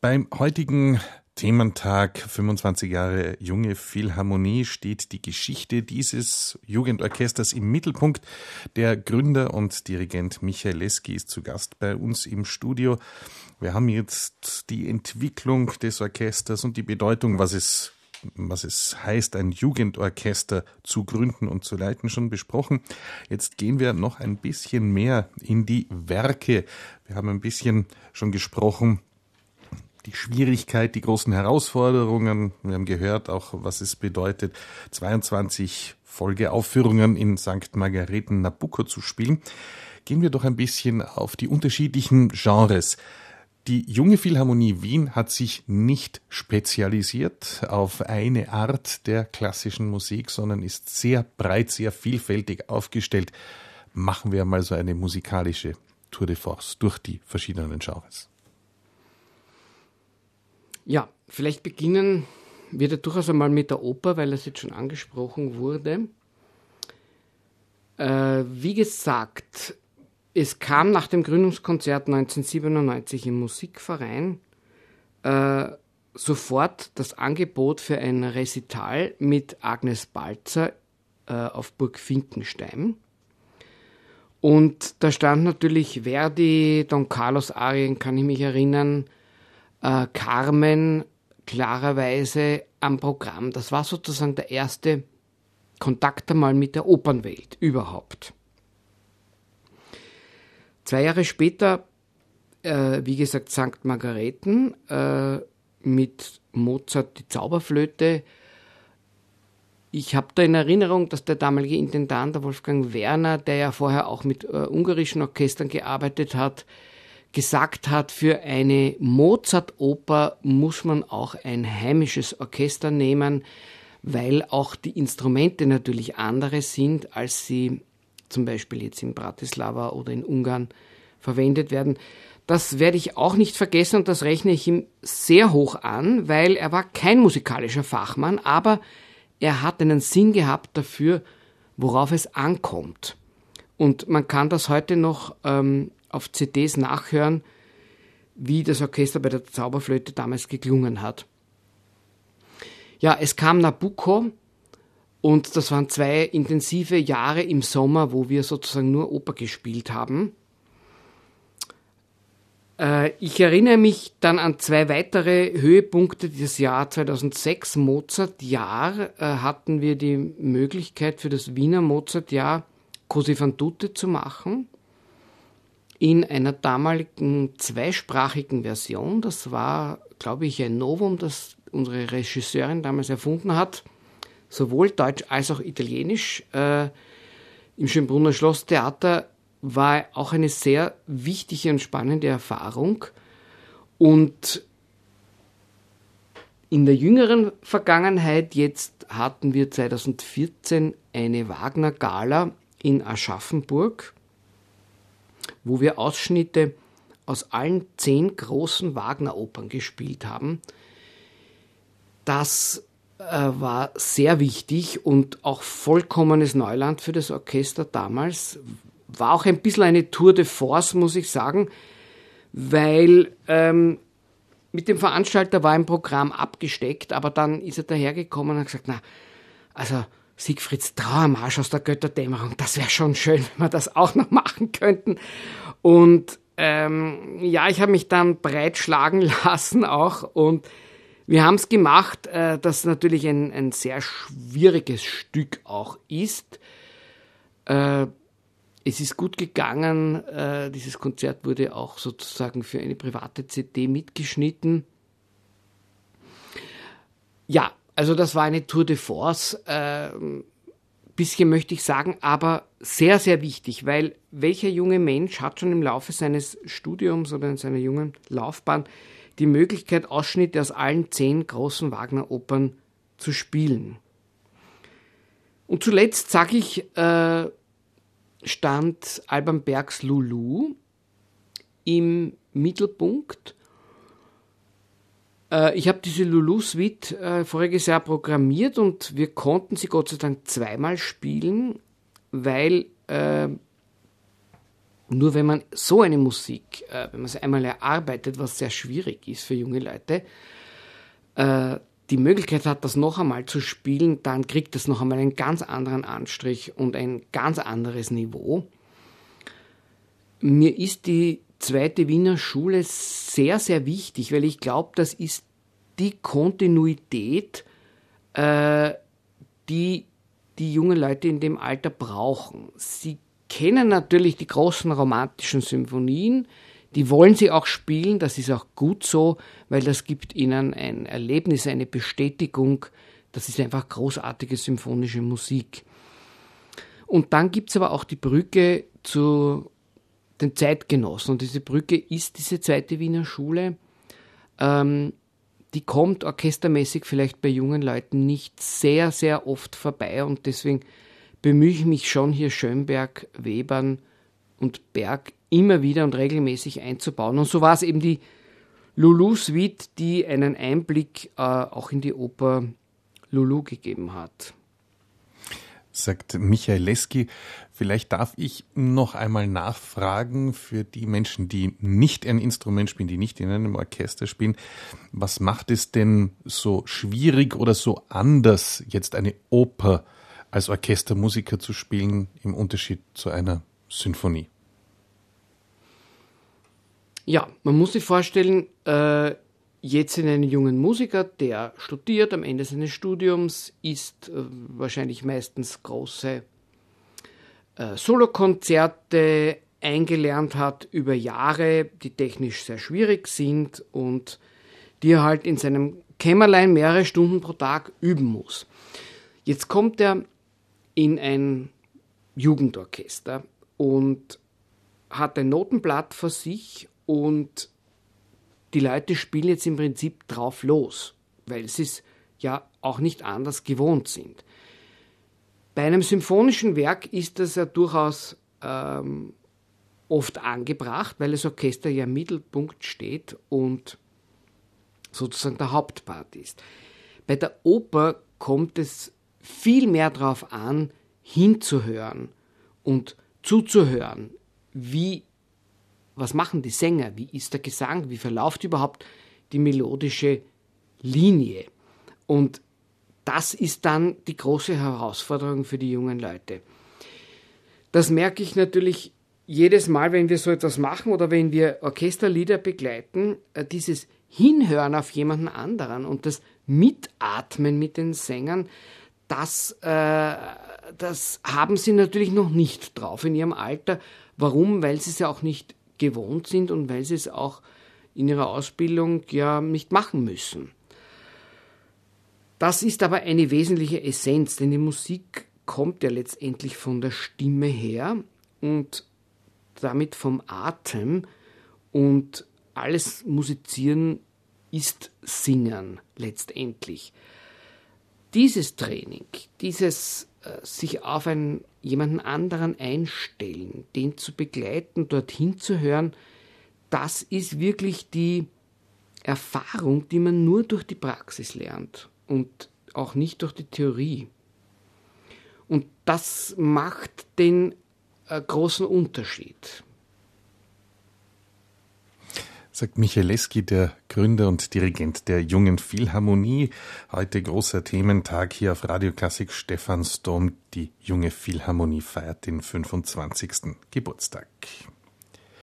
Beim heutigen Thementag 25 Jahre junge Philharmonie steht die Geschichte dieses Jugendorchesters im Mittelpunkt. Der Gründer und Dirigent Michael Leski ist zu Gast bei uns im Studio. Wir haben jetzt die Entwicklung des Orchesters und die Bedeutung, was es was es heißt, ein Jugendorchester zu gründen und zu leiten, schon besprochen. Jetzt gehen wir noch ein bisschen mehr in die Werke. Wir haben ein bisschen schon gesprochen die Schwierigkeit, die großen Herausforderungen. Wir haben gehört auch, was es bedeutet, 22 Folgeaufführungen in St. Margareten Nabucco zu spielen. Gehen wir doch ein bisschen auf die unterschiedlichen Genres. Die junge Philharmonie Wien hat sich nicht spezialisiert auf eine Art der klassischen Musik, sondern ist sehr breit, sehr vielfältig aufgestellt. Machen wir mal so eine musikalische Tour de Force durch die verschiedenen Genres. Ja, vielleicht beginnen wir da durchaus einmal mit der Oper, weil das jetzt schon angesprochen wurde. Äh, wie gesagt, es kam nach dem Gründungskonzert 1997 im Musikverein äh, sofort das Angebot für ein Recital mit Agnes Balzer äh, auf Burg Finkenstein. Und da stand natürlich Verdi, Don Carlos Arien, kann ich mich erinnern, äh, Carmen klarerweise am Programm. Das war sozusagen der erste Kontakt einmal mit der Opernwelt überhaupt. Zwei Jahre später, äh, wie gesagt, St. Margareten äh, mit Mozart die Zauberflöte. Ich habe da in Erinnerung, dass der damalige Intendant, der Wolfgang Werner, der ja vorher auch mit äh, ungarischen Orchestern gearbeitet hat, gesagt hat, für eine Mozart-Oper muss man auch ein heimisches Orchester nehmen, weil auch die Instrumente natürlich andere sind, als sie zum Beispiel jetzt in Bratislava oder in Ungarn verwendet werden. Das werde ich auch nicht vergessen und das rechne ich ihm sehr hoch an, weil er war kein musikalischer Fachmann, aber er hat einen Sinn gehabt dafür, worauf es ankommt. Und man kann das heute noch ähm, auf CDs nachhören, wie das Orchester bei der Zauberflöte damals geklungen hat. Ja, es kam Nabucco und das waren zwei intensive Jahre im Sommer, wo wir sozusagen nur Oper gespielt haben. Äh, ich erinnere mich dann an zwei weitere Höhepunkte dieses Jahr 2006, Mozart-Jahr, äh, hatten wir die Möglichkeit für das Wiener Mozart-Jahr Così fan tutte zu machen in einer damaligen zweisprachigen Version. Das war, glaube ich, ein Novum, das unsere Regisseurin damals erfunden hat. Sowohl Deutsch als auch Italienisch. Äh, Im Schönbrunner Schlosstheater war auch eine sehr wichtige und spannende Erfahrung. Und in der jüngeren Vergangenheit, jetzt hatten wir 2014 eine Wagner-Gala in Aschaffenburg wo wir Ausschnitte aus allen zehn großen Wagner-Opern gespielt haben. Das äh, war sehr wichtig und auch vollkommenes Neuland für das Orchester damals. War auch ein bisschen eine Tour de Force, muss ich sagen, weil ähm, mit dem Veranstalter war ein Programm abgesteckt, aber dann ist er dahergekommen und hat gesagt, na, also Siegfrieds Trauermarsch aus der Götterdämmerung. Das wäre schon schön, wenn wir das auch noch machen könnten. Und ähm, ja, ich habe mich dann breitschlagen lassen auch und wir haben es gemacht, äh, das natürlich ein, ein sehr schwieriges Stück auch ist. Äh, es ist gut gegangen. Äh, dieses Konzert wurde auch sozusagen für eine private CD mitgeschnitten. Ja, also das war eine Tour de Force, äh, bisschen möchte ich sagen, aber sehr, sehr wichtig, weil welcher junge Mensch hat schon im Laufe seines Studiums oder in seiner jungen Laufbahn die Möglichkeit, Ausschnitte aus allen zehn großen Wagner-Opern zu spielen. Und zuletzt, sage ich, äh, stand Alban Bergs Lulu im Mittelpunkt äh, ich habe diese Lulu-Suite äh, voriges Jahr programmiert und wir konnten sie Gott sei Dank zweimal spielen, weil äh, Nur wenn man so eine Musik, äh, wenn man sie einmal erarbeitet, was sehr schwierig ist für junge Leute, die Möglichkeit hat, das noch einmal zu spielen, dann kriegt das noch einmal einen ganz anderen Anstrich und ein ganz anderes Niveau. Mir ist die zweite Wiener Schule sehr, sehr wichtig, weil ich glaube, das ist die Kontinuität, äh, die die jungen Leute in dem Alter brauchen. Sie kennen natürlich die großen romantischen Symphonien, die wollen sie auch spielen, das ist auch gut so, weil das gibt ihnen ein Erlebnis, eine Bestätigung, das ist einfach großartige symphonische Musik. Und dann gibt es aber auch die Brücke zu den Zeitgenossen. Und diese Brücke ist diese zweite Wiener Schule. Ähm, die kommt orchestermäßig vielleicht bei jungen Leuten nicht sehr, sehr oft vorbei. Und deswegen bemühe ich mich schon hier Schönberg, Webern und Berg immer wieder und regelmäßig einzubauen. Und so war es eben die Lulu Suite, die einen Einblick äh, auch in die Oper Lulu gegeben hat sagt Michael Leski. Vielleicht darf ich noch einmal nachfragen für die Menschen, die nicht ein Instrument spielen, die nicht in einem Orchester spielen. Was macht es denn so schwierig oder so anders, jetzt eine Oper als Orchestermusiker zu spielen, im Unterschied zu einer Sinfonie? Ja, man muss sich vorstellen, äh, jetzt in einen jungen Musiker, der studiert am Ende seines Studiums, ist äh, wahrscheinlich meistens große äh, Solokonzerte eingelernt hat über Jahre, die technisch sehr schwierig sind und die er halt in seinem Kämmerlein mehrere Stunden pro Tag üben muss. Jetzt kommt er in ein Jugendorchester und hat ein Notenblatt vor sich und die Leute spielen jetzt im Prinzip drauf los, weil sie es ja auch nicht anders gewohnt sind. Bei einem symphonischen Werk ist das ja durchaus ähm, oft angebracht, weil das Orchester ja im Mittelpunkt steht und sozusagen der Hauptpart ist. Bei der Oper kommt es viel mehr darauf an, hinzuhören und zuzuhören, wie was machen die Sänger, wie ist der Gesang, wie verläuft überhaupt die melodische Linie. Und das ist dann die große Herausforderung für die jungen Leute. Das merke ich natürlich jedes Mal, wenn wir so etwas machen oder wenn wir Orchesterlieder begleiten, äh, dieses Hinhören auf jemanden anderen und das Mitatmen mit den Sängern, das, äh, das haben sie natürlich noch nicht drauf in ihrem Alter. Warum? Weil sie es ja auch nicht gewohnt sind und weil sie es auch in ihrer Ausbildung ja nicht machen müssen. Das ist aber eine wesentliche Essenz, denn die Musik kommt ja letztendlich von der Stimme her und damit vom Atem und alles Musizieren ist Singen letztendlich. Dieses Training, dieses äh, sich auf einen, jemanden anderen einstellen, den zu begleiten, dorthin zu hören, das ist wirklich die Erfahrung, die man nur durch die Praxis lernt und auch nicht durch die Theorie. Und das macht den äh, großen Unterschied sagt Michael Leski, der Gründer und Dirigent der Jungen Philharmonie. Heute großer Thementag hier auf Radio Klassik Stephansdom. Die Junge Philharmonie feiert den 25. Geburtstag.